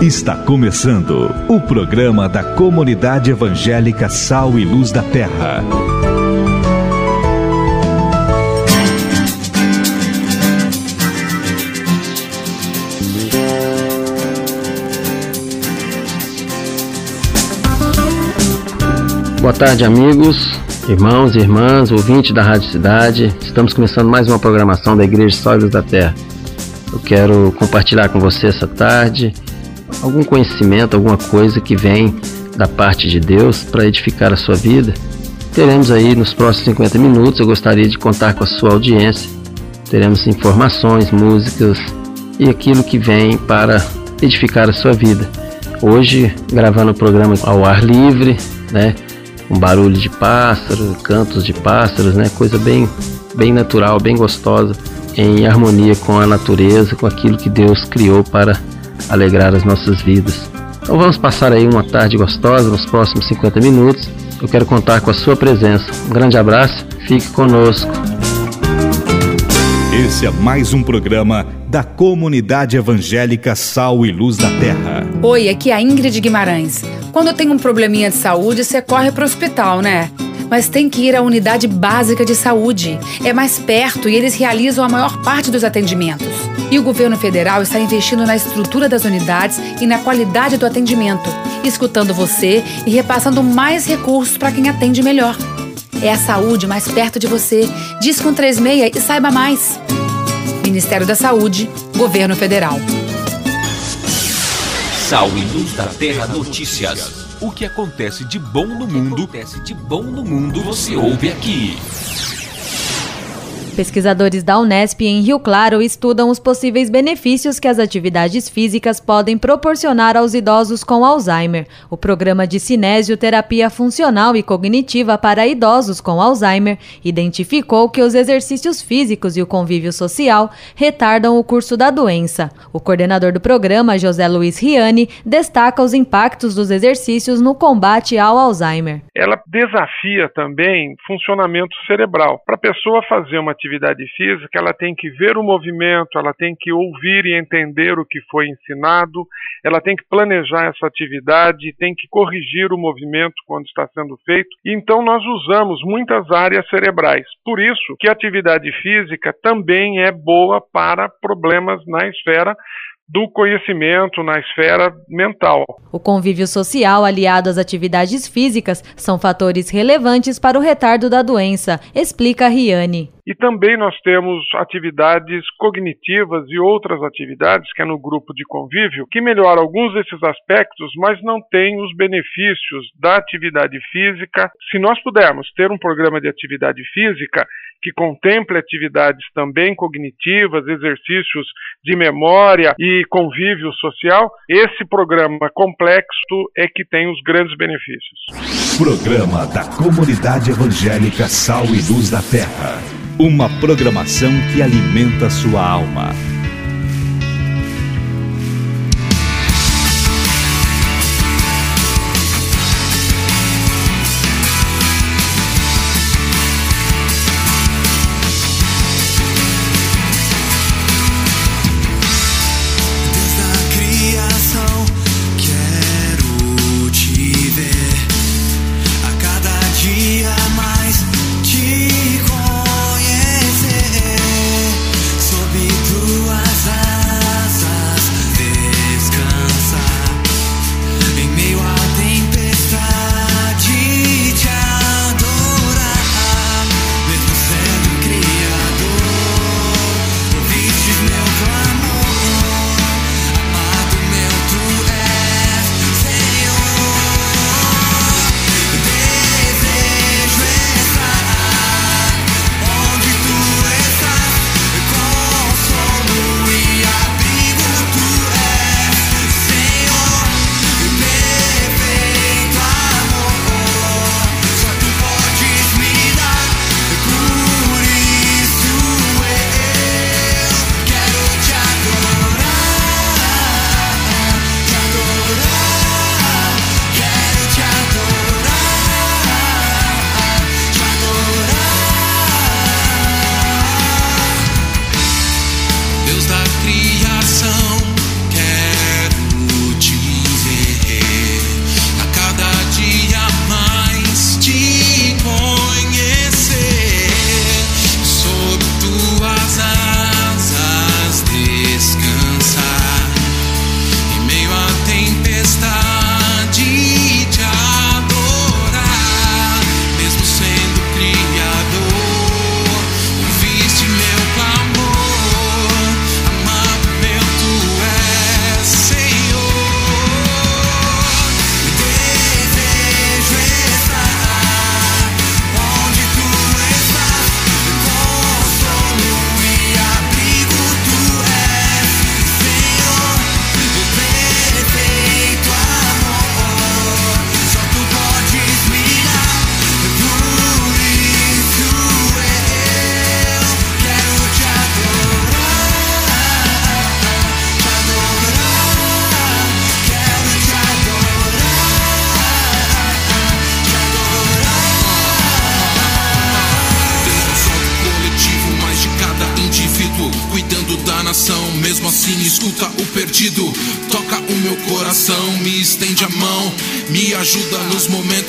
Está começando o programa da Comunidade Evangélica Sal e Luz da Terra. Boa tarde, amigos, irmãos e irmãs, ouvintes da Rádio Cidade. Estamos começando mais uma programação da Igreja Sal e Luz da Terra. Eu quero compartilhar com você essa tarde algum conhecimento, alguma coisa que vem da parte de Deus para edificar a sua vida. Teremos aí nos próximos 50 minutos, eu gostaria de contar com a sua audiência. Teremos informações, músicas e aquilo que vem para edificar a sua vida. Hoje, gravando o programa ao ar livre, né? Com barulho de pássaro, cantos de pássaros, né? Coisa bem, bem natural, bem gostosa, em harmonia com a natureza, com aquilo que Deus criou para alegrar as nossas vidas. Então vamos passar aí uma tarde gostosa nos próximos 50 minutos. Eu quero contar com a sua presença. Um grande abraço, fique conosco. Esse é mais um programa da Comunidade Evangélica Sal e Luz da Terra. Oi, aqui é a Ingrid Guimarães. Quando tem um probleminha de saúde, você corre para o hospital, né? Mas tem que ir à unidade básica de saúde. É mais perto e eles realizam a maior parte dos atendimentos. E o governo federal está investindo na estrutura das unidades e na qualidade do atendimento, escutando você e repassando mais recursos para quem atende melhor. É a saúde mais perto de você. Diz com 36 e saiba mais. Ministério da Saúde, Governo Federal. E Luz da Terra Notícias. O que acontece de bom no mundo, acontece de bom no mundo, você ouve aqui. Pesquisadores da Unesp em Rio Claro estudam os possíveis benefícios que as atividades físicas podem proporcionar aos idosos com Alzheimer. O programa de cinesioterapia funcional e cognitiva para idosos com Alzheimer identificou que os exercícios físicos e o convívio social retardam o curso da doença. O coordenador do programa, José Luiz Riani, destaca os impactos dos exercícios no combate ao Alzheimer. Ela desafia também funcionamento cerebral. Para a pessoa fazer uma atividade atividade física, ela tem que ver o movimento, ela tem que ouvir e entender o que foi ensinado, ela tem que planejar essa atividade, tem que corrigir o movimento quando está sendo feito. Então nós usamos muitas áreas cerebrais. Por isso que a atividade física também é boa para problemas na esfera do conhecimento na esfera mental. O convívio social aliado às atividades físicas são fatores relevantes para o retardo da doença, explica Riane. E também nós temos atividades cognitivas e outras atividades, que é no grupo de convívio, que melhoram alguns desses aspectos, mas não tem os benefícios da atividade física. Se nós pudermos ter um programa de atividade física que contemple atividades também cognitivas, exercícios de memória e convívio social, esse programa complexo é que tem os grandes benefícios. Programa da Comunidade Evangélica Sal e Luz da Terra. Uma programação que alimenta sua alma.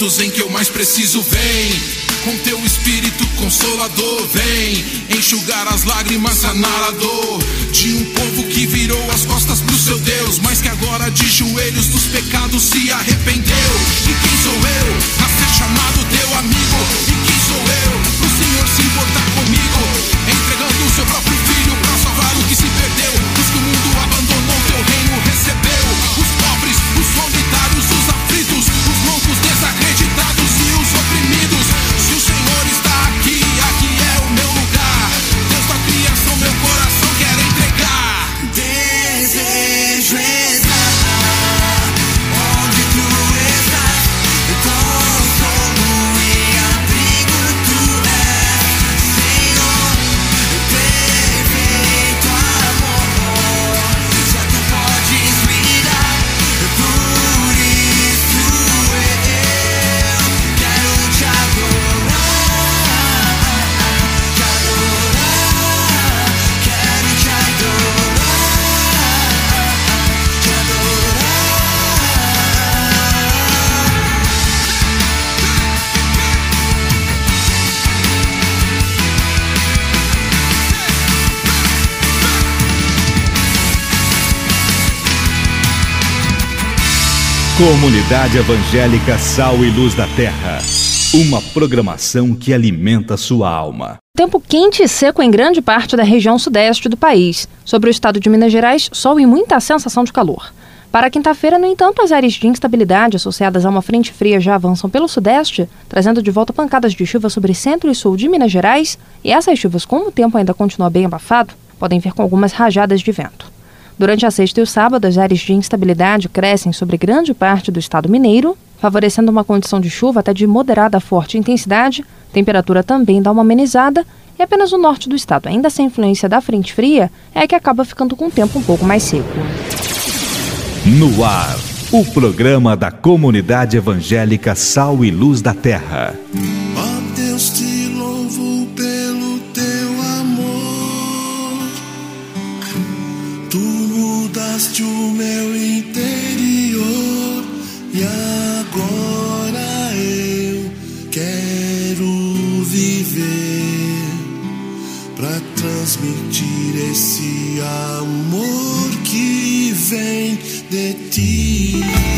Momentos em que eu mais preciso. Vem com teu espírito consolador, vem enxugar as lágrimas, sanar a dor de um povo que virou as costas pro seu Deus, mas que agora de joelhos dos pecados se arrependeu. E quem sou eu a ser chamado teu amigo? E quem sou eu pro Senhor se importar comigo, entregando o seu próprio filho para salvar o que se perdeu, Comunidade Evangélica Sal e Luz da Terra. Uma programação que alimenta sua alma. Tempo quente e seco em grande parte da região sudeste do país. Sobre o estado de Minas Gerais, sol e muita sensação de calor. Para quinta-feira, no entanto, as áreas de instabilidade associadas a uma frente fria já avançam pelo sudeste, trazendo de volta pancadas de chuva sobre centro e sul de Minas Gerais, e essas chuvas, como o tempo ainda continua bem abafado, podem vir com algumas rajadas de vento. Durante a sexta e o sábado, as áreas de instabilidade crescem sobre grande parte do estado mineiro, favorecendo uma condição de chuva até de moderada a forte intensidade, temperatura também dá uma amenizada, e apenas o norte do estado, ainda sem influência da frente fria, é que acaba ficando com o tempo um pouco mais seco. No ar, o programa da Comunidade Evangélica Sal e Luz da Terra. Meu interior e agora eu quero viver para transmitir esse amor que vem de ti.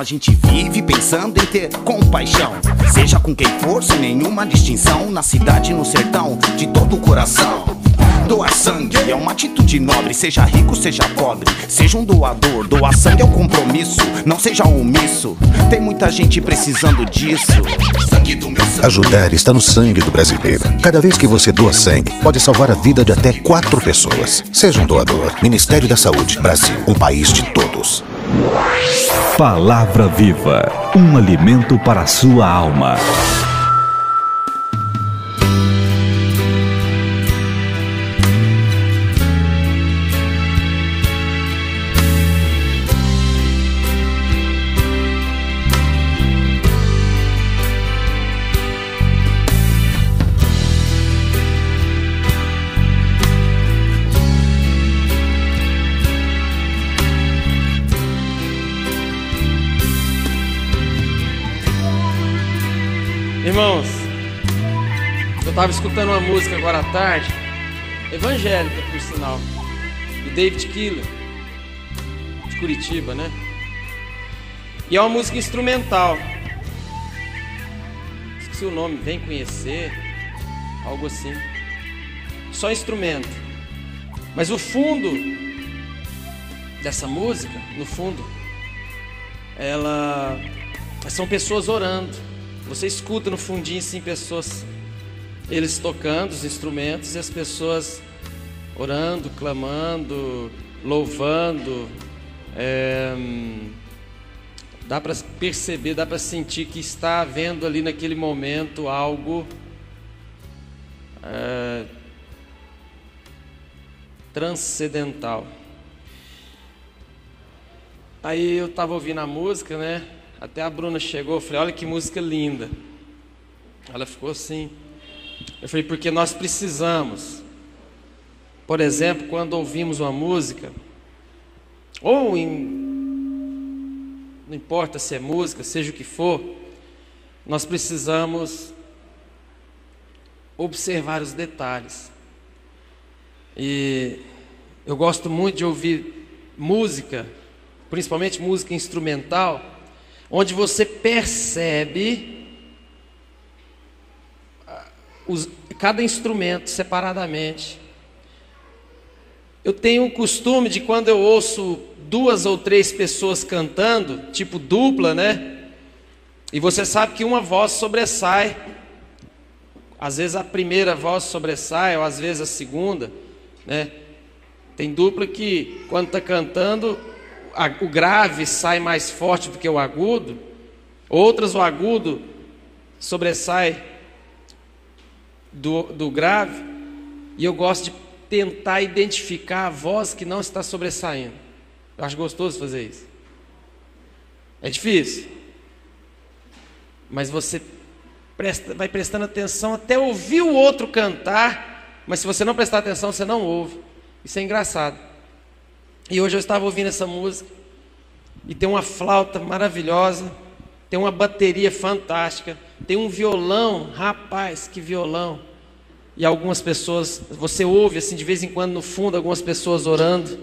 A gente vive pensando em ter compaixão. Seja com quem for, sem nenhuma distinção, na cidade, no sertão, de todo o coração. Doar sangue é uma atitude nobre, seja rico, seja pobre, seja um doador. Doar sangue é um compromisso, não seja omisso. Tem muita gente precisando disso. Ajudar está no sangue do brasileiro. Cada vez que você doa sangue, pode salvar a vida de até quatro pessoas. Seja um doador. Ministério da Saúde. Brasil. Um país de todos. Palavra Viva, um alimento para a sua alma. Eu estava escutando uma música agora à tarde, evangélica por sinal, do David Keeler, de Curitiba, né? E é uma música instrumental. Esqueci o nome, Vem Conhecer, algo assim. Só instrumento. Mas o fundo dessa música, no fundo, ela são pessoas orando. Você escuta no fundinho assim pessoas eles tocando os instrumentos e as pessoas orando, clamando, louvando. É, dá para perceber, dá para sentir que está havendo ali naquele momento algo é, transcendental. Aí eu estava ouvindo a música, né? Até a Bruna chegou, eu falei, olha que música linda. Ela ficou assim. Eu falei, porque nós precisamos. Por exemplo, quando ouvimos uma música, ou em. Não importa se é música, seja o que for, nós precisamos observar os detalhes. E eu gosto muito de ouvir música, principalmente música instrumental, onde você percebe os, cada instrumento separadamente. Eu tenho o costume de quando eu ouço duas ou três pessoas cantando, tipo dupla, né? E você sabe que uma voz sobressai. Às vezes a primeira voz sobressai, ou às vezes a segunda, né? Tem dupla que quando está cantando, o grave sai mais forte do que o agudo, outras o agudo sobressai do, do grave, e eu gosto de tentar identificar a voz que não está sobressaindo. Eu acho gostoso fazer isso. É difícil, mas você presta, vai prestando atenção até ouvir o outro cantar, mas se você não prestar atenção, você não ouve. Isso é engraçado. E hoje eu estava ouvindo essa música e tem uma flauta maravilhosa, tem uma bateria fantástica, tem um violão, rapaz, que violão. E algumas pessoas, você ouve assim de vez em quando no fundo algumas pessoas orando.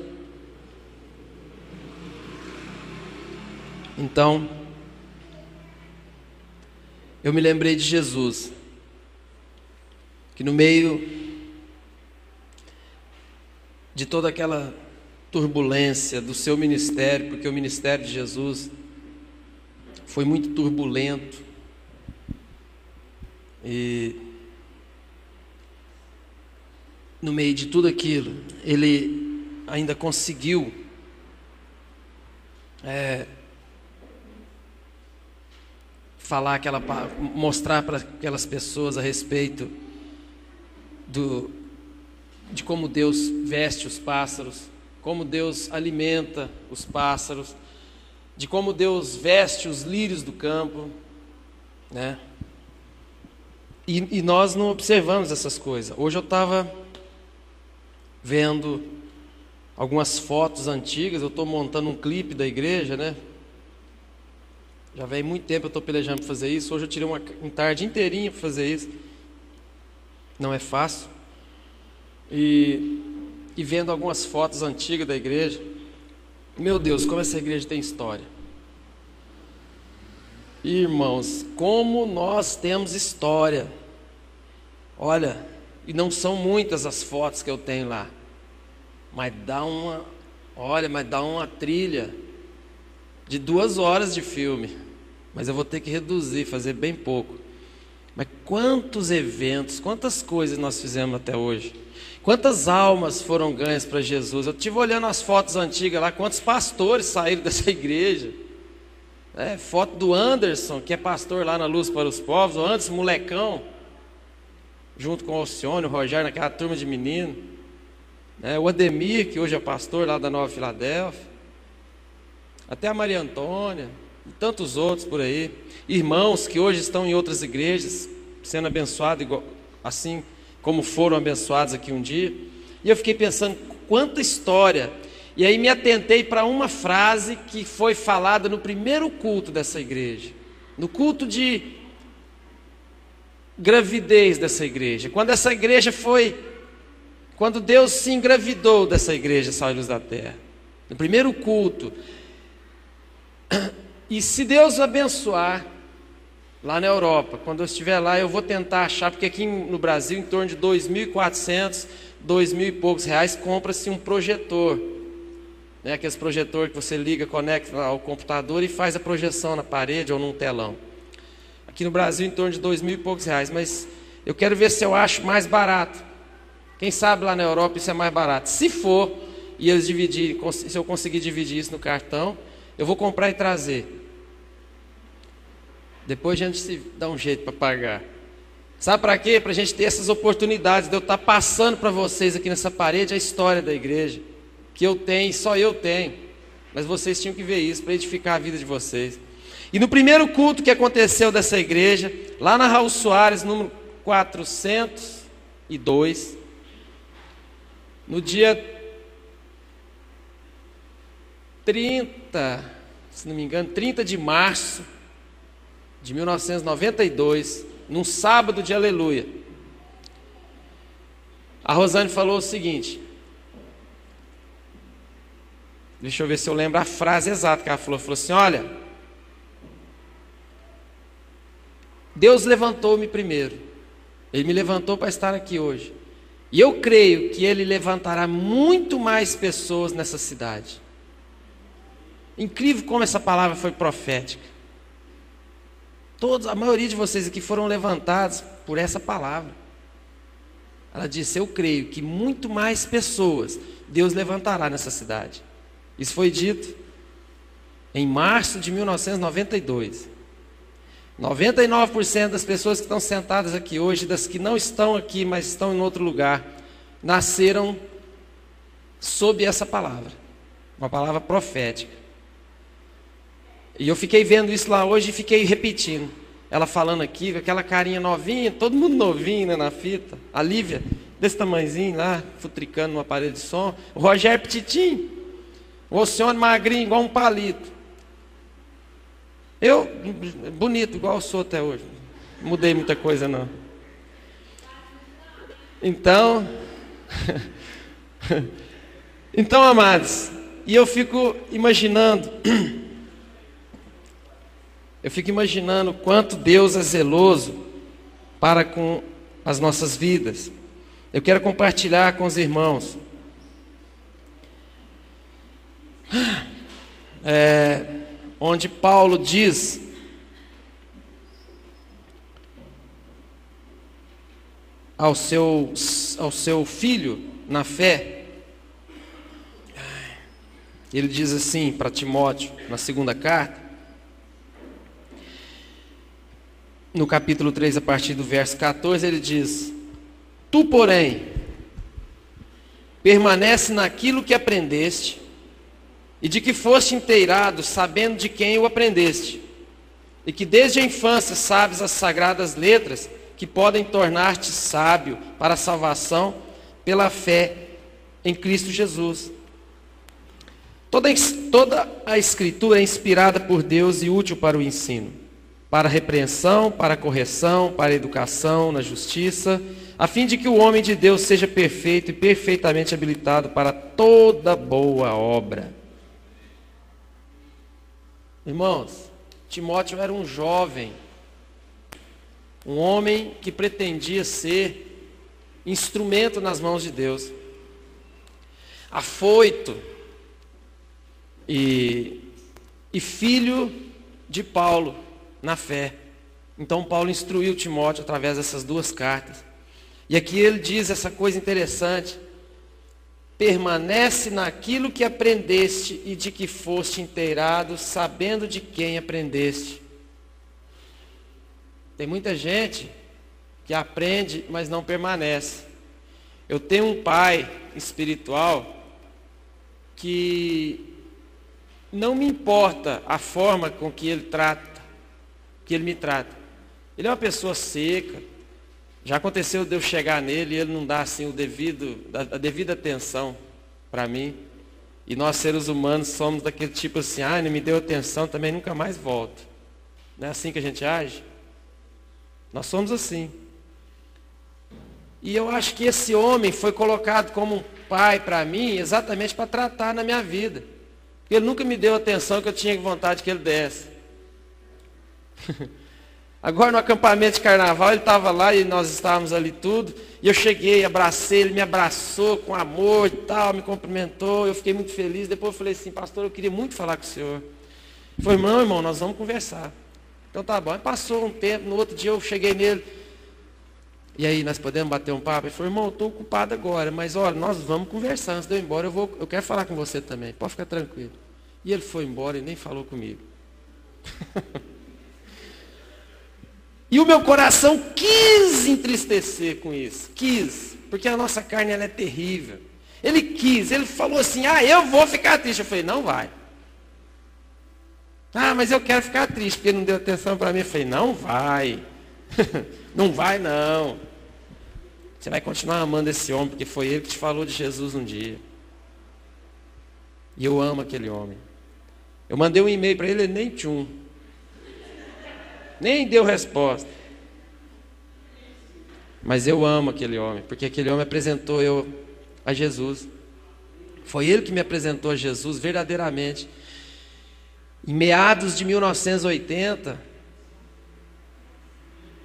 Então, eu me lembrei de Jesus, que no meio de toda aquela turbulência do seu ministério, porque o ministério de Jesus foi muito turbulento. E no meio de tudo aquilo, ele ainda conseguiu é, falar aquela, mostrar para aquelas pessoas a respeito do, de como Deus veste os pássaros, como Deus alimenta os pássaros, de como Deus veste os lírios do campo, né? E, e nós não observamos essas coisas. Hoje eu estava vendo algumas fotos antigas, eu estou montando um clipe da igreja, né? Já vem muito tempo eu estou pelejando para fazer isso. Hoje eu tirei uma, uma tarde inteirinha para fazer isso. Não é fácil. E, e vendo algumas fotos antigas da igreja, meu Deus, como essa igreja tem história. Irmãos, como nós temos história. Olha, e não são muitas as fotos que eu tenho lá. Mas dá uma, olha, mas dá uma trilha de duas horas de filme. Mas eu vou ter que reduzir, fazer bem pouco. Mas quantos eventos, quantas coisas nós fizemos até hoje? Quantas almas foram ganhas para Jesus? Eu estive olhando as fotos antigas lá, quantos pastores saíram dessa igreja. É, foto do Anderson, que é pastor lá na Luz para os Povos, o antes molecão, junto com o Alcione, o Rogério, naquela turma de menino. É, o Ademir, que hoje é pastor lá da Nova Filadélfia. Até a Maria Antônia, e tantos outros por aí. Irmãos que hoje estão em outras igrejas, sendo abençoados igual, assim como foram abençoados aqui um dia. E eu fiquei pensando, quanta história e aí me atentei para uma frase que foi falada no primeiro culto dessa igreja, no culto de gravidez dessa igreja. Quando essa igreja foi, quando Deus se engravidou dessa igreja, Luz da Terra, no primeiro culto. E se Deus abençoar, lá na Europa, quando eu estiver lá, eu vou tentar achar, porque aqui no Brasil, em torno de 2.400, 2.000 e poucos reais, compra-se um projetor né, aqueles projetores que você liga, conecta ao computador e faz a projeção na parede ou num telão. Aqui no Brasil, em torno de dois mil e poucos reais, mas eu quero ver se eu acho mais barato. Quem sabe lá na Europa isso é mais barato. Se for, e eles dividirem, se eu conseguir dividir isso no cartão, eu vou comprar e trazer. Depois a gente se dá um jeito para pagar. Sabe para quê? Para a gente ter essas oportunidades de eu estar tá passando para vocês aqui nessa parede a história da igreja que eu tenho, só eu tenho. Mas vocês tinham que ver isso para edificar a vida de vocês. E no primeiro culto que aconteceu dessa igreja, lá na Raul Soares, número 402, no dia 30, se não me engano, 30 de março de 1992, num sábado de aleluia. A Rosane falou o seguinte: Deixa eu ver se eu lembro a frase exata que ela falou. Falou assim: Olha, Deus levantou-me primeiro. Ele me levantou para estar aqui hoje. E eu creio que Ele levantará muito mais pessoas nessa cidade. Incrível como essa palavra foi profética. Todos, a maioria de vocês aqui foram levantados por essa palavra. Ela disse: Eu creio que muito mais pessoas Deus levantará nessa cidade. Isso foi dito em março de 1992. 99% das pessoas que estão sentadas aqui hoje, das que não estão aqui, mas estão em outro lugar, nasceram sob essa palavra, uma palavra profética. E eu fiquei vendo isso lá hoje e fiquei repetindo. Ela falando aqui, com aquela carinha novinha, todo mundo novinho né, na fita. A Lívia, desse tamanhozinho lá, futricando no aparelho de som. O Rogério Petitinho, o Oceano magrinho, igual um palito. Eu, bonito, igual eu sou até hoje. Mudei muita coisa, não. Então, então, amados, e eu fico imaginando, eu fico imaginando quanto Deus é zeloso para com as nossas vidas. Eu quero compartilhar com os irmãos é, onde Paulo diz ao seu, ao seu filho na fé, ele diz assim para Timóteo, na segunda carta, no capítulo 3, a partir do verso 14, ele diz: Tu, porém, permanece naquilo que aprendeste e de que foste inteirado, sabendo de quem o aprendeste, e que desde a infância sabes as sagradas letras que podem tornar-te sábio para a salvação pela fé em Cristo Jesus. Toda, toda a escritura é inspirada por Deus e útil para o ensino, para repreensão, para correção, para educação na justiça, a fim de que o homem de Deus seja perfeito e perfeitamente habilitado para toda boa obra. Irmãos, Timóteo era um jovem, um homem que pretendia ser instrumento nas mãos de Deus, afoito e, e filho de Paulo na fé. Então Paulo instruiu Timóteo através dessas duas cartas. E aqui ele diz essa coisa interessante: permanece naquilo que aprendeste e de que foste inteirado, sabendo de quem aprendeste. Tem muita gente que aprende, mas não permanece. Eu tenho um pai espiritual que não me importa a forma com que ele trata, que ele me trata. Ele é uma pessoa seca, já aconteceu de eu chegar nele e ele não dar assim o devido, a devida atenção para mim. E nós seres humanos somos daquele tipo assim, ah, não me deu atenção, também nunca mais volto. Não é assim que a gente age? Nós somos assim. E eu acho que esse homem foi colocado como um pai para mim exatamente para tratar na minha vida. Ele nunca me deu a atenção que eu tinha vontade que ele desse. Agora no acampamento de carnaval, ele estava lá e nós estávamos ali tudo. E eu cheguei, abracei, ele me abraçou com amor e tal, me cumprimentou. Eu fiquei muito feliz. Depois eu falei assim, pastor, eu queria muito falar com o senhor. Falou, irmão, irmão, nós vamos conversar. Então tá bom. Aí passou um tempo, no outro dia eu cheguei nele. E aí, nós podemos bater um papo? Ele falou, irmão, eu estou ocupado agora, mas olha, nós vamos conversar. Antes de eu ir embora, eu, vou, eu quero falar com você também. Pode ficar tranquilo. E ele foi embora e nem falou comigo. E o meu coração quis entristecer com isso. Quis. Porque a nossa carne ela é terrível. Ele quis, ele falou assim: Ah, eu vou ficar triste. Eu falei: Não vai. Ah, mas eu quero ficar triste porque não deu atenção para mim. Eu falei: Não vai. não vai, não. Você vai continuar amando esse homem porque foi ele que te falou de Jesus um dia. E eu amo aquele homem. Eu mandei um e-mail para ele, ele nem tchum. Nem deu resposta. Mas eu amo aquele homem, porque aquele homem apresentou eu a Jesus. Foi ele que me apresentou a Jesus verdadeiramente. Em meados de 1980,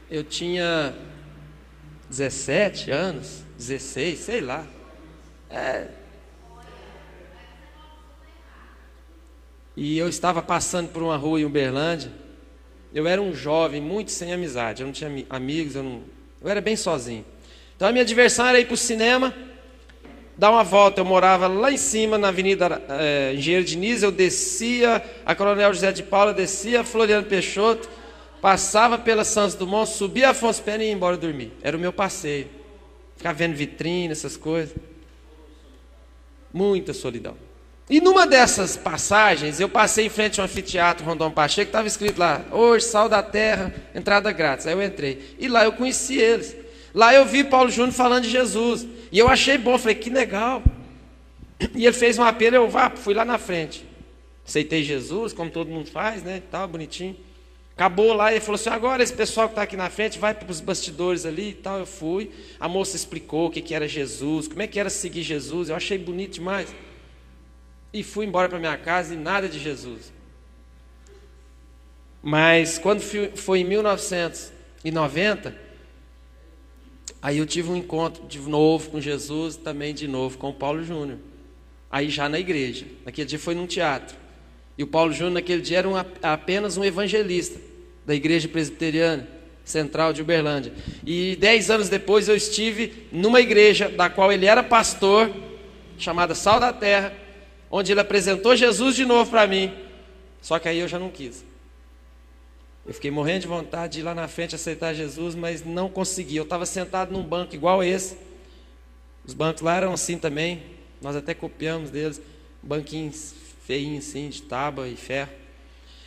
eu tinha 17 anos, 16, sei lá. É. E eu estava passando por uma rua em Uberlândia eu era um jovem muito sem amizade, eu não tinha amigos, eu, não, eu era bem sozinho. Então a minha diversão era ir para o cinema, dar uma volta. Eu morava lá em cima, na Avenida é, Engenheiro Diniz, eu descia a Coronel José de Paula, descia a Floriano Peixoto, passava pela Santos Dumont, subia Afonso Pena e ia embora dormir. Era o meu passeio. Ficar vendo vitrine, essas coisas. Muita solidão. E numa dessas passagens, eu passei em frente a um anfiteatro Rondon Pacheco, estava escrito lá, hoje, sal da terra, entrada grátis. Aí eu entrei. E lá eu conheci eles. Lá eu vi Paulo Júnior falando de Jesus. E eu achei bom, falei, que legal. E ele fez um apelo, eu vá, fui lá na frente. Aceitei Jesus, como todo mundo faz, né? Tal, bonitinho. Acabou lá ele falou assim: agora esse pessoal que está aqui na frente vai para os bastidores ali e tal. Eu fui. A moça explicou o que, que era Jesus, como é que era seguir Jesus. Eu achei bonito demais e fui embora para minha casa e nada de Jesus. Mas quando foi em 1990, aí eu tive um encontro de novo com Jesus, também de novo com o Paulo Júnior. Aí já na igreja. Naquele dia foi num teatro. E o Paulo Júnior naquele dia era um, apenas um evangelista da igreja presbiteriana central de Uberlândia. E dez anos depois eu estive numa igreja da qual ele era pastor, chamada Sal da Terra, onde ele apresentou Jesus de novo para mim. Só que aí eu já não quis. Eu fiquei morrendo de vontade de ir lá na frente aceitar Jesus, mas não consegui. Eu estava sentado num banco igual esse. Os bancos lá eram assim também. Nós até copiamos deles. Banquinhos feinhos assim, de tábua e ferro.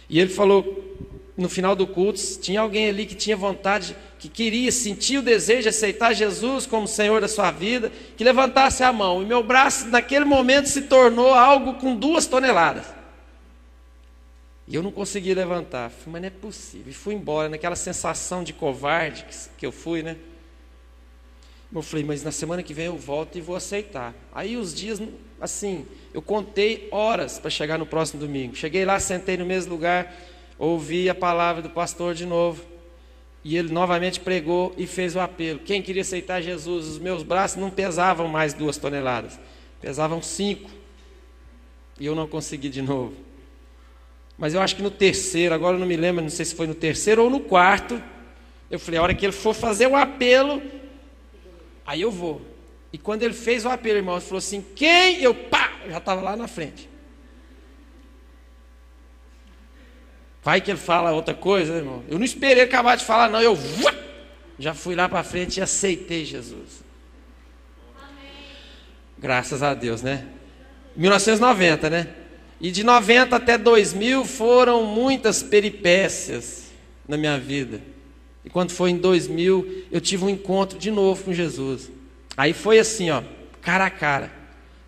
E ele falou no final do culto, tinha alguém ali que tinha vontade, que queria, sentir o desejo de aceitar Jesus como Senhor da sua vida, que levantasse a mão. E meu braço, naquele momento, se tornou algo com duas toneladas. E eu não consegui levantar. Falei, mas não é possível. E fui embora, naquela sensação de covarde que eu fui, né? Eu falei, mas na semana que vem eu volto e vou aceitar. Aí os dias, assim, eu contei horas para chegar no próximo domingo. Cheguei lá, sentei no mesmo lugar, ouvi a palavra do pastor de novo. E ele novamente pregou e fez o apelo. Quem queria aceitar Jesus? Os meus braços não pesavam mais duas toneladas, pesavam cinco. E eu não consegui de novo. Mas eu acho que no terceiro, agora eu não me lembro, não sei se foi no terceiro ou no quarto. Eu falei, a hora que ele for fazer o apelo, aí eu vou. E quando ele fez o apelo, irmão, ele falou assim: quem? Eu, pá, já estava lá na frente. Vai que ele fala outra coisa, né, irmão. Eu não esperei acabar de falar, não. Eu já fui lá para frente e aceitei Jesus. Graças a Deus, né? 1990, né? E de 90 até 2000 foram muitas peripécias na minha vida. E quando foi em 2000, eu tive um encontro de novo com Jesus. Aí foi assim, ó, cara a cara.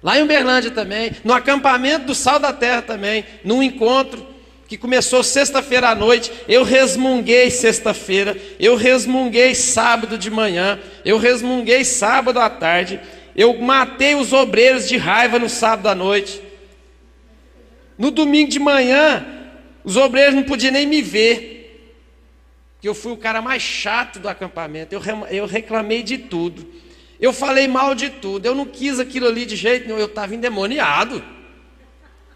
Lá em Uberlândia também, no acampamento do Sal da Terra também, num encontro que começou sexta-feira à noite, eu resmunguei sexta-feira, eu resmunguei sábado de manhã, eu resmunguei sábado à tarde, eu matei os obreiros de raiva no sábado à noite. No domingo de manhã, os obreiros não podiam nem me ver, porque eu fui o cara mais chato do acampamento, eu, eu reclamei de tudo, eu falei mal de tudo, eu não quis aquilo ali de jeito nenhum, eu estava endemoniado.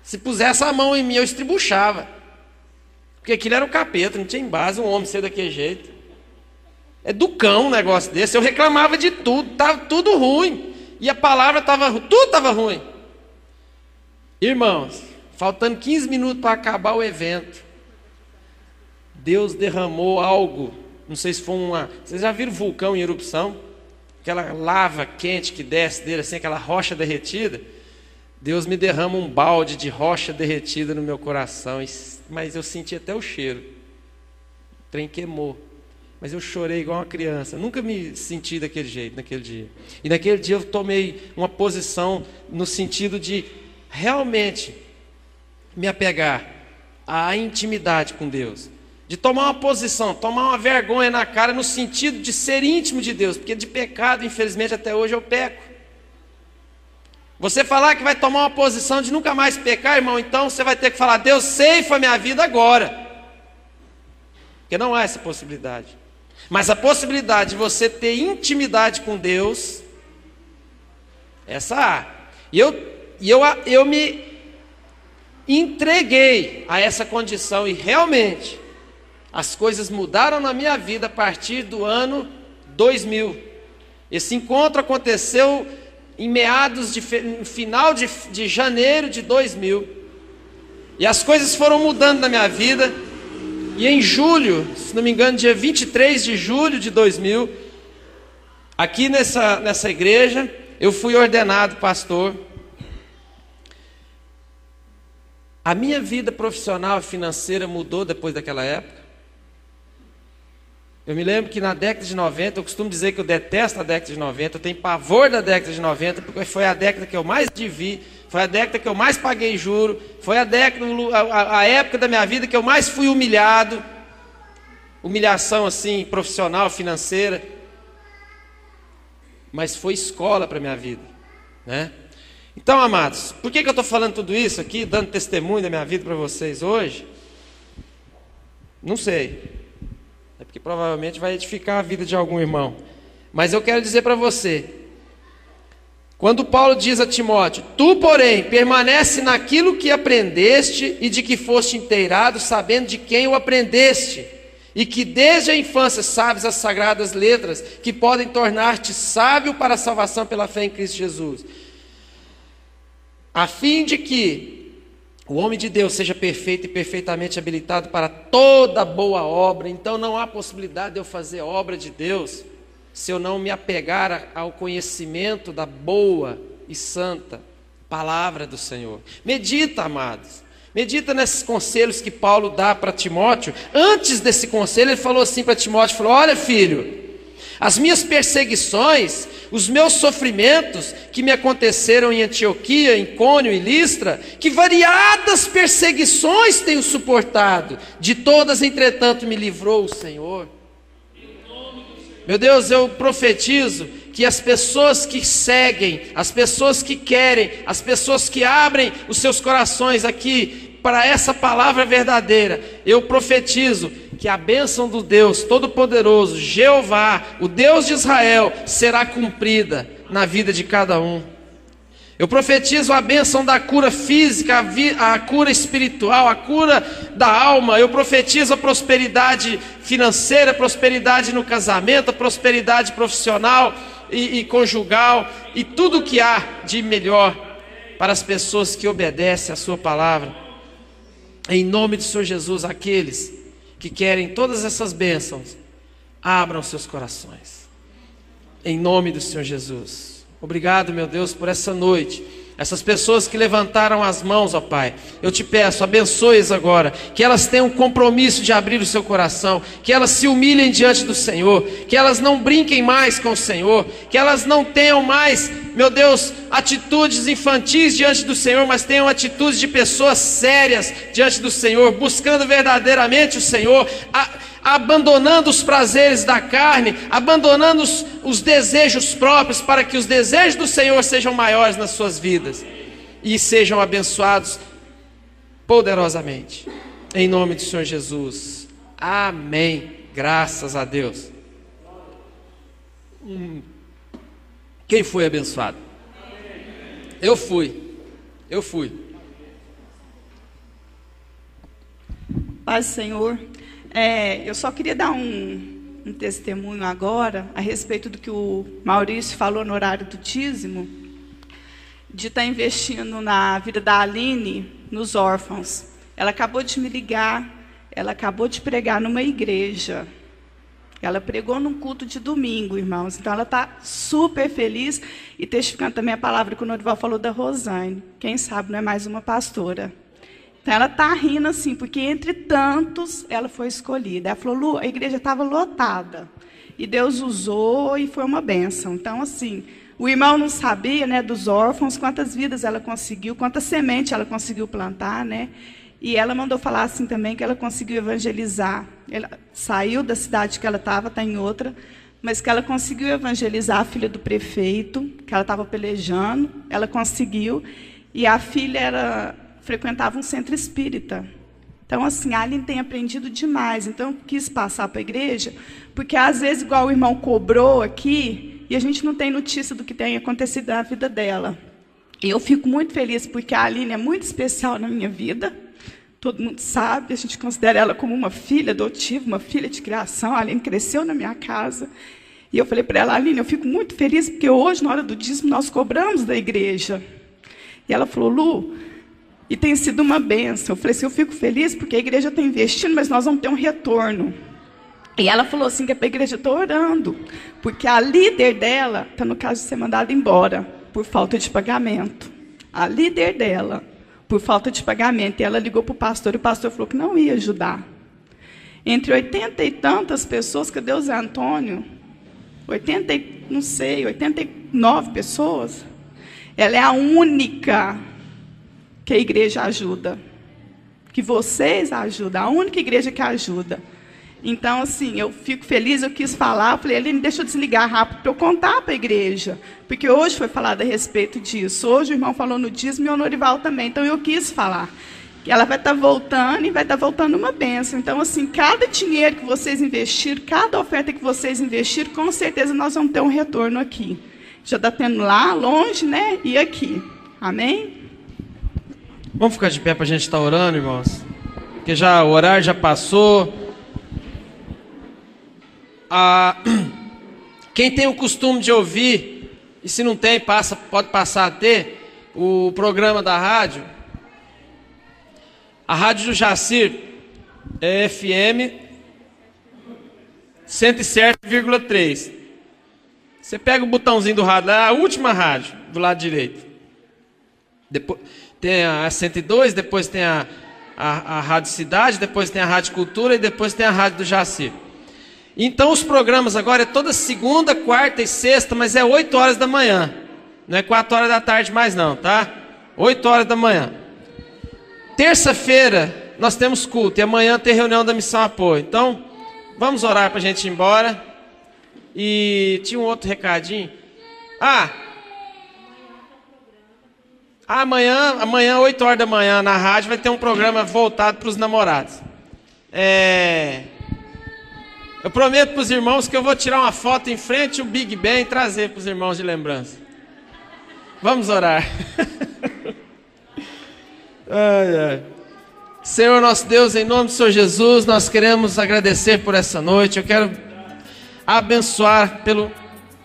Se pusesse a mão em mim, eu estribuchava. Porque aquilo era o capeta, não tinha base um homem ser daquele jeito. É do cão um negócio desse. Eu reclamava de tudo, estava tudo ruim. E a palavra estava tudo estava ruim. Irmãos, faltando 15 minutos para acabar o evento, Deus derramou algo. Não sei se foi uma. Vocês já viram vulcão em erupção? Aquela lava quente que desce dele, assim, aquela rocha derretida. Deus me derrama um balde de rocha derretida no meu coração, mas eu senti até o cheiro. O trem queimou. Mas eu chorei igual uma criança. Nunca me senti daquele jeito naquele dia. E naquele dia eu tomei uma posição no sentido de realmente me apegar à intimidade com Deus. De tomar uma posição, tomar uma vergonha na cara no sentido de ser íntimo de Deus, porque de pecado, infelizmente, até hoje eu peco. Você falar que vai tomar uma posição de nunca mais pecar, irmão, então você vai ter que falar: Deus, ceifa minha vida agora. Porque não há essa possibilidade. Mas a possibilidade de você ter intimidade com Deus, essa há. E eu, eu, eu me entreguei a essa condição e realmente as coisas mudaram na minha vida a partir do ano 2000. Esse encontro aconteceu em meados de final de, de janeiro de 2000. E as coisas foram mudando na minha vida. E em julho, se não me engano, dia 23 de julho de 2000, aqui nessa, nessa igreja, eu fui ordenado pastor. A minha vida profissional e financeira mudou depois daquela época. Eu me lembro que na década de 90, eu costumo dizer que eu detesto a década de 90, eu tenho pavor da década de 90, porque foi a década que eu mais devi, foi a década que eu mais paguei juro, foi a década, a, a época da minha vida que eu mais fui humilhado, humilhação assim, profissional, financeira, mas foi escola para minha vida, né? Então, amados, por que, que eu estou falando tudo isso aqui, dando testemunho da minha vida para vocês hoje? Não sei. Porque provavelmente vai edificar a vida de algum irmão. Mas eu quero dizer para você, quando Paulo diz a Timóteo: Tu, porém, permanece naquilo que aprendeste e de que foste inteirado, sabendo de quem o aprendeste, e que desde a infância sabes as sagradas letras, que podem tornar-te sábio para a salvação pela fé em Cristo Jesus, a fim de que o homem de Deus seja perfeito e perfeitamente habilitado para toda boa obra. Então não há possibilidade de eu fazer obra de Deus se eu não me apegar ao conhecimento da boa e santa palavra do Senhor. Medita, amados. Medita nesses conselhos que Paulo dá para Timóteo. Antes desse conselho, ele falou assim para Timóteo: falou, Olha, filho, as minhas perseguições, os meus sofrimentos que me aconteceram em Antioquia, em Cônio e Listra, que variadas perseguições tenho suportado, de todas, entretanto, me livrou o Senhor. Meu Deus, eu profetizo que as pessoas que seguem, as pessoas que querem, as pessoas que abrem os seus corações aqui para essa palavra verdadeira, eu profetizo que a bênção do Deus Todo-Poderoso, Jeová, o Deus de Israel, será cumprida na vida de cada um. Eu profetizo a bênção da cura física, a, vi, a, cura espiritual, a cura da alma. Eu profetizo a prosperidade financeira, prosperidade no casamento, a prosperidade profissional e, e conjugal e tudo o que há de melhor para as pessoas que obedecem a Sua palavra. Em nome do Senhor Jesus, aqueles que querem todas essas bênçãos, abram seus corações. Em nome do Senhor Jesus. Obrigado, meu Deus, por essa noite. Essas pessoas que levantaram as mãos, ó Pai, eu te peço, abençoe-as agora, que elas tenham compromisso de abrir o seu coração, que elas se humilhem diante do Senhor, que elas não brinquem mais com o Senhor, que elas não tenham mais, meu Deus, atitudes infantis diante do Senhor, mas tenham atitudes de pessoas sérias diante do Senhor, buscando verdadeiramente o Senhor. A, abandonando os prazeres da carne, abandonando os, os desejos próprios, para que os desejos do Senhor sejam maiores nas suas vidas e sejam abençoados poderosamente. Em nome do Senhor Jesus. Amém. Graças a Deus. Quem foi abençoado? Eu fui. Eu fui. Paz, Senhor. É, eu só queria dar um, um, testemunho agora a respeito do que o Maurício falou no horário do dízimo, de estar tá investindo na vida da Aline nos órfãos. Ela acabou de me ligar, ela acabou de pregar numa igreja. Ela pregou num culto de domingo, irmãos. Então ela está super feliz e testificando também a palavra que o Norival falou da Rosane. Quem sabe não é mais uma pastora. Então ela está rindo assim, porque entre tantos ela foi escolhida. Ela falou, Lu, a igreja estava lotada. E Deus usou e foi uma bênção. Então, assim, o irmão não sabia, né, dos órfãos, quantas vidas ela conseguiu, quantas sementes ela conseguiu plantar, né? E ela mandou falar assim também que ela conseguiu evangelizar. Ela saiu da cidade que ela estava, está em outra, mas que ela conseguiu evangelizar a filha do prefeito, que ela estava pelejando, ela conseguiu. E a filha era frequentava um centro espírita. Então, assim, a Aline tem aprendido demais. Então, eu quis passar para a igreja, porque às vezes, igual o irmão cobrou aqui, e a gente não tem notícia do que tem acontecido na vida dela. E eu fico muito feliz, porque a Aline é muito especial na minha vida. Todo mundo sabe, a gente considera ela como uma filha adotiva, uma filha de criação. A Aline cresceu na minha casa. E eu falei para ela, Aline, eu fico muito feliz, porque hoje, na hora do dízimo, nós cobramos da igreja. E ela falou, Lu, e tem sido uma benção. Eu falei assim, eu fico feliz porque a igreja está investindo, mas nós vamos ter um retorno. E ela falou assim que a igreja está orando, porque a líder dela está no caso de ser mandada embora por falta de pagamento. A líder dela, por falta de pagamento. E ela ligou para o pastor e o pastor falou que não ia ajudar. Entre oitenta e tantas pessoas, cadê o Zé Antônio? 80, não sei, 89 pessoas. Ela é a única que a igreja ajuda. Que vocês ajudam, a única igreja que ajuda. Então, assim, eu fico feliz, eu quis falar, falei, Aline, deixa eu desligar rápido para eu contar para a igreja. Porque hoje foi falado a respeito disso. Hoje o irmão falou no dízimo e o Norival também. Então, eu quis falar. Que ela vai estar tá voltando e vai estar tá voltando uma benção. Então, assim, cada dinheiro que vocês investiram, cada oferta que vocês investiram, com certeza nós vamos ter um retorno aqui. Já está tendo lá, longe, né? E aqui. Amém? Vamos ficar de pé para a gente estar tá orando, irmãos? Porque já o horário já passou. Ah, quem tem o costume de ouvir, e se não tem, passa, pode passar a ter, o programa da rádio. A rádio do Jacir é FM 107,3. Você pega o botãozinho do rádio, é a última rádio, do lado direito. Depois, tem a 102, depois tem a a, a Rádio Cidade, depois tem a Rádio Cultura e depois tem a Rádio do Jaci. Então os programas agora é toda segunda, quarta e sexta, mas é 8 horas da manhã. Não é 4 horas da tarde mais não, tá? 8 horas da manhã. Terça-feira nós temos culto e amanhã tem reunião da Missão Apoio. Então, vamos orar para a gente ir embora. E tinha um outro recadinho. Ah, amanhã, amanhã 8 horas da manhã na rádio vai ter um programa voltado para os namorados. É... Eu prometo para os irmãos que eu vou tirar uma foto em frente ao Big Ben e trazer para os irmãos de lembrança. Vamos orar. ai, ai. Senhor nosso Deus, em nome do Senhor Jesus, nós queremos agradecer por essa noite. Eu quero abençoar pelo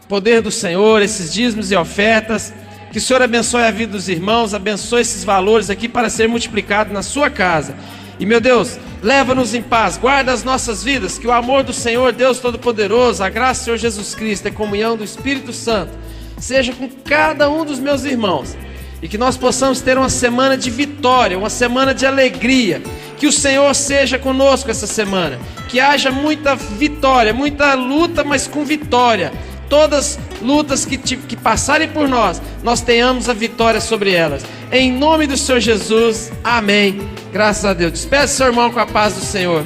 poder do Senhor esses dízimos e ofertas. Que o Senhor abençoe a vida dos irmãos, abençoe esses valores aqui para ser multiplicado na sua casa. E meu Deus, leva-nos em paz, guarda as nossas vidas, que o amor do Senhor, Deus Todo-Poderoso, a graça do Senhor Jesus Cristo, a comunhão do Espírito Santo, seja com cada um dos meus irmãos. E que nós possamos ter uma semana de vitória, uma semana de alegria. Que o Senhor seja conosco essa semana. Que haja muita vitória, muita luta, mas com vitória todas lutas que, que passarem por nós, nós tenhamos a vitória sobre elas. Em nome do Senhor Jesus, amém. Graças a Deus. Despeça seu irmão com a paz do Senhor.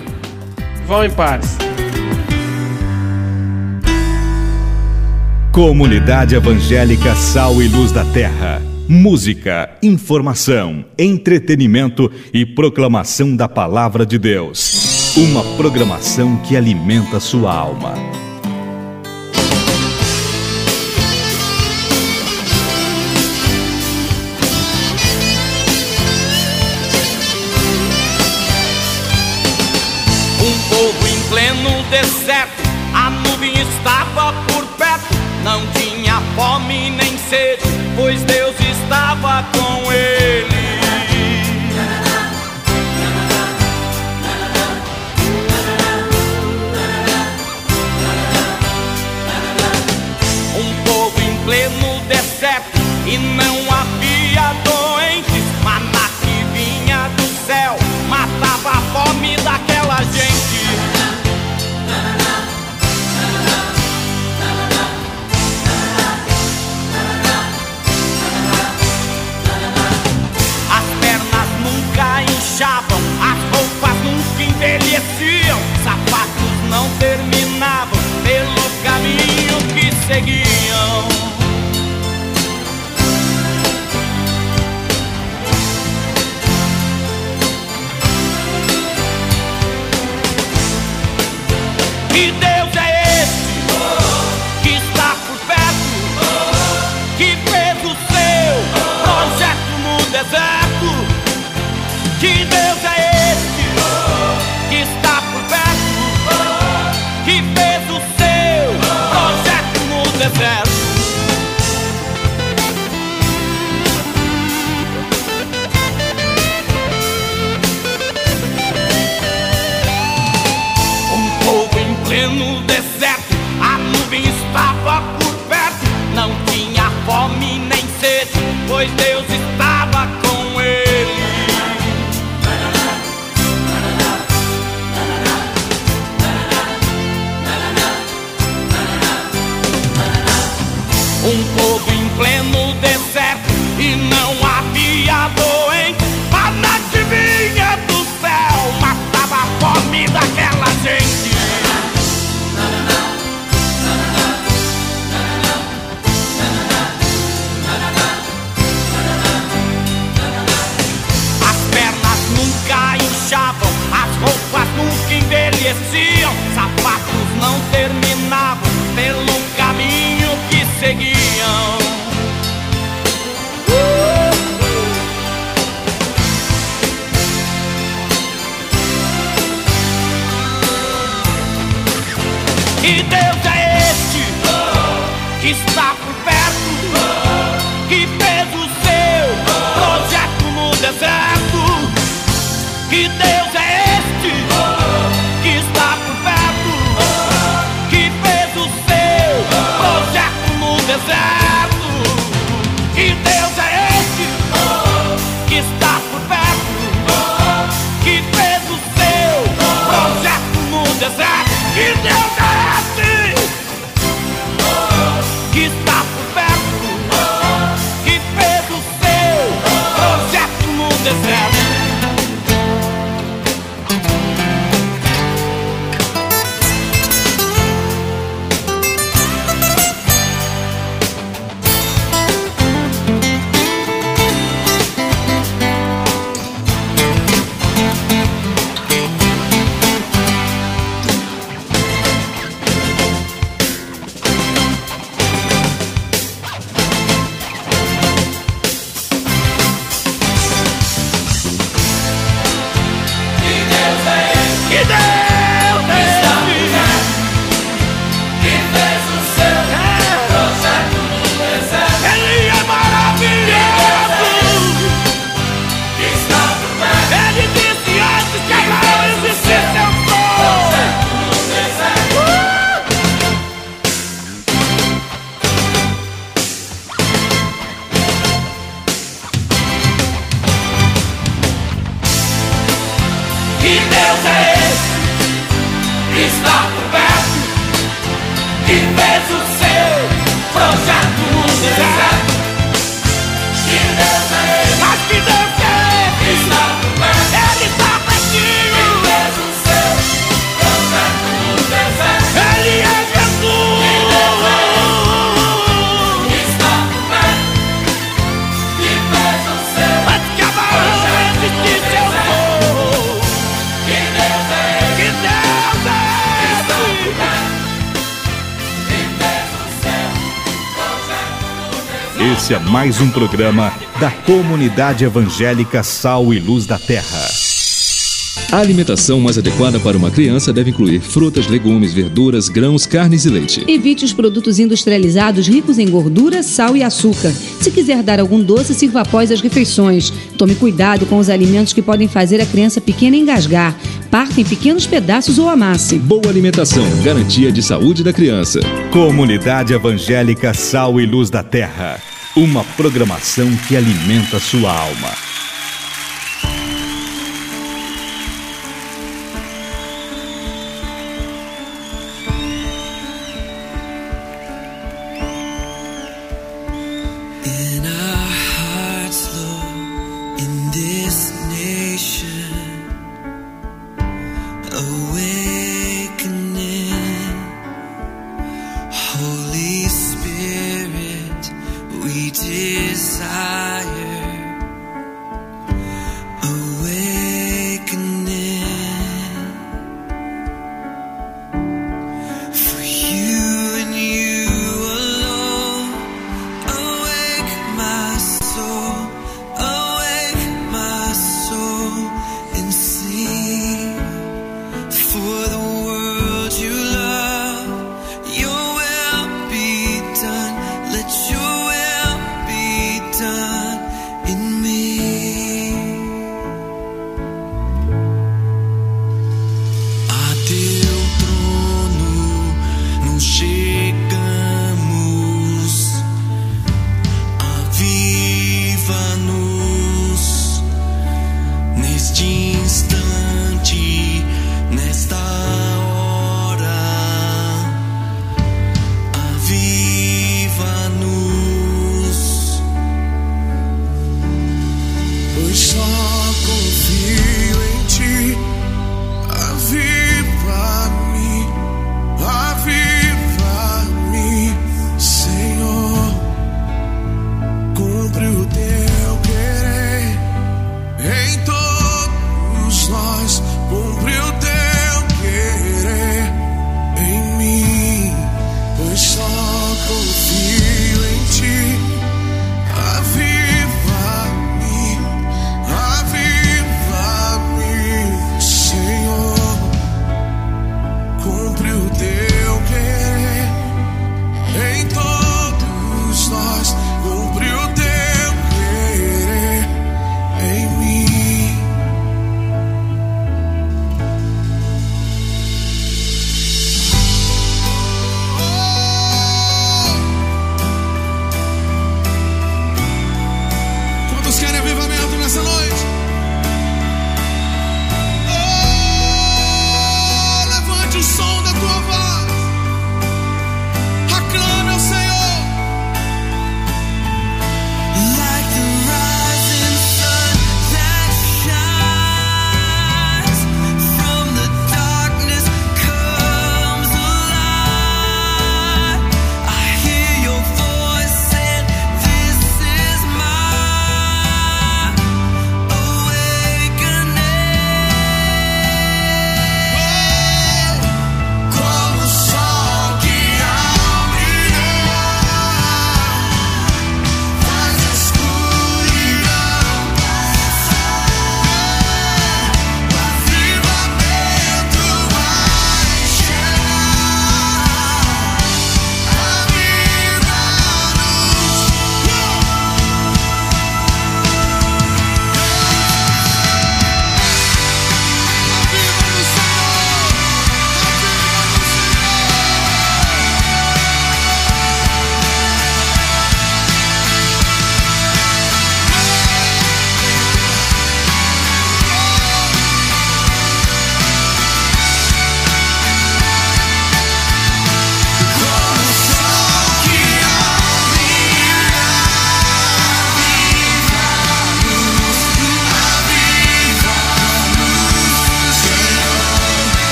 Vão em paz. Comunidade Evangélica Sal e Luz da Terra. Música, informação, entretenimento e proclamação da palavra de Deus. Uma programação que alimenta sua alma. Fome nem sede, pois Deus estava com ele. Seguiam. a mais um programa da Comunidade Evangélica Sal e Luz da Terra. A alimentação mais adequada para uma criança deve incluir frutas, legumes, verduras, grãos, carnes e leite. Evite os produtos industrializados ricos em gordura, sal e açúcar. Se quiser dar algum doce, sirva após as refeições. Tome cuidado com os alimentos que podem fazer a criança pequena engasgar. Parta em pequenos pedaços ou amasse. Boa alimentação, garantia de saúde da criança. Comunidade Evangélica Sal e Luz da Terra. Uma programação que alimenta sua alma.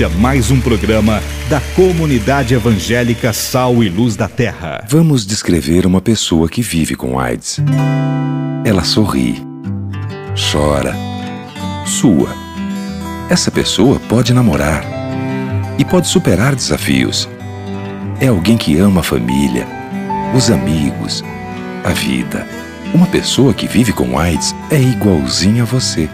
É mais um programa da Comunidade Evangélica Sal e Luz da Terra. Vamos descrever uma pessoa que vive com AIDS. Ela sorri, chora, sua. Essa pessoa pode namorar e pode superar desafios. É alguém que ama a família, os amigos, a vida. Uma pessoa que vive com AIDS é igualzinha a você.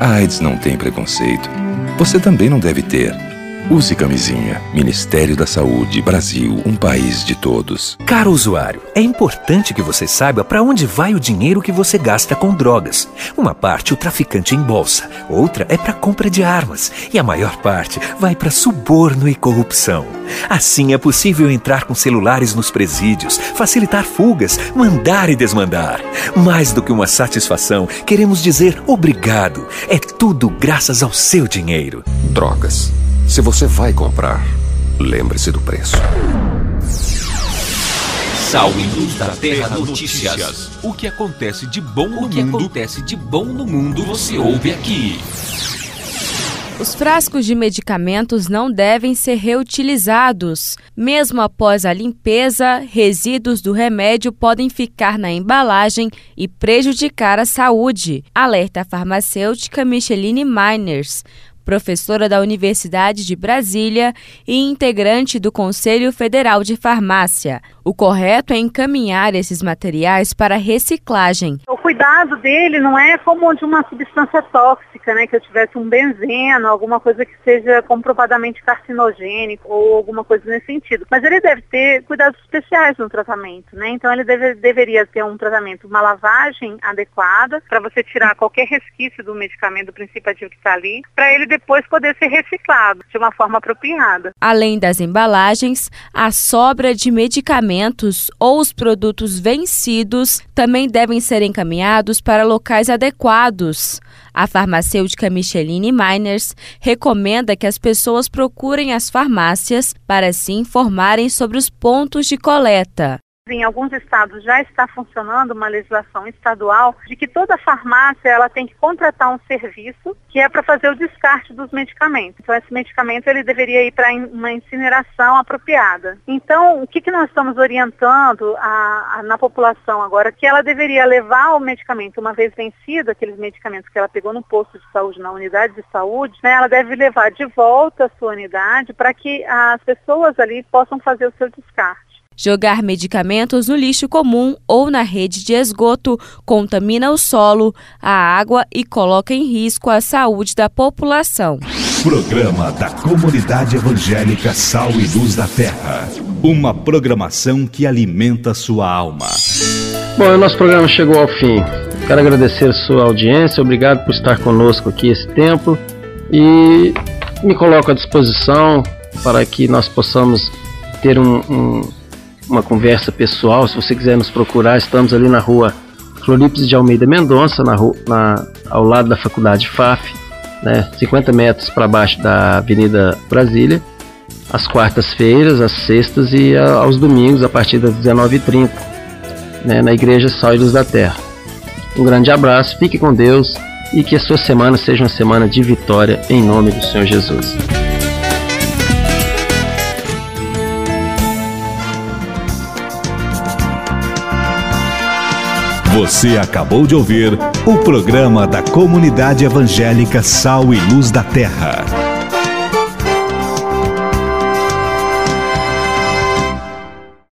A AIDS não tem preconceito. Você também não deve ter. Use camisinha. Ministério da Saúde, Brasil, um país de todos. Caro usuário, é importante que você saiba para onde vai o dinheiro que você gasta com drogas. Uma parte o traficante embolsa, outra é para compra de armas e a maior parte vai para suborno e corrupção. Assim é possível entrar com celulares nos presídios, facilitar fugas, mandar e desmandar. Mais do que uma satisfação, queremos dizer obrigado. É tudo graças ao seu dinheiro. Drogas. Se você vai comprar, lembre-se do preço. Sal e Luz da Terra Notícias. O que acontece de bom no mundo, acontece de bom no mundo, você ouve aqui. Os frascos de medicamentos não devem ser reutilizados. Mesmo após a limpeza, resíduos do remédio podem ficar na embalagem e prejudicar a saúde, alerta a farmacêutica Micheline Miners professora da Universidade de Brasília e integrante do Conselho Federal de Farmácia. O correto é encaminhar esses materiais para reciclagem. O cuidado dele não é como de uma substância tóxica, né, que eu tivesse um benzeno, alguma coisa que seja comprovadamente carcinogênico ou alguma coisa nesse sentido. Mas ele deve ter cuidados especiais no tratamento, né? Então ele deve, deveria ter um tratamento, uma lavagem adequada para você tirar qualquer resquício do medicamento, do princípio ativo que está ali, para ele depois poder ser reciclado de uma forma apropriada. Além das embalagens, a sobra de medicamentos ou os produtos vencidos também devem ser encaminhados para locais adequados. A farmacêutica Micheline Miners recomenda que as pessoas procurem as farmácias para se informarem sobre os pontos de coleta. Em alguns estados já está funcionando uma legislação estadual de que toda farmácia ela tem que contratar um serviço que é para fazer o descarte dos medicamentos. Então esse medicamento ele deveria ir para uma incineração apropriada. Então o que, que nós estamos orientando a, a, na população agora que ela deveria levar o medicamento uma vez vencido aqueles medicamentos que ela pegou no posto de saúde, na unidade de saúde, né, ela deve levar de volta a sua unidade para que as pessoas ali possam fazer o seu descarte. Jogar medicamentos no lixo comum ou na rede de esgoto contamina o solo, a água e coloca em risco a saúde da população. Programa da Comunidade Evangélica Sal e Luz da Terra. Uma programação que alimenta sua alma. Bom, o nosso programa chegou ao fim. Quero agradecer sua audiência, obrigado por estar conosco aqui esse tempo e me coloco à disposição para que nós possamos ter um, um uma conversa pessoal, se você quiser nos procurar, estamos ali na rua Floripes de Almeida Mendonça, na, rua, na ao lado da Faculdade FAF, né, 50 metros para baixo da Avenida Brasília, às quartas-feiras, às sextas e a, aos domingos, a partir das 19h30, né, na Igreja Luz da Terra. Um grande abraço, fique com Deus e que a sua semana seja uma semana de vitória em nome do Senhor Jesus. Você acabou de ouvir o programa da Comunidade Evangélica Sal e Luz da Terra.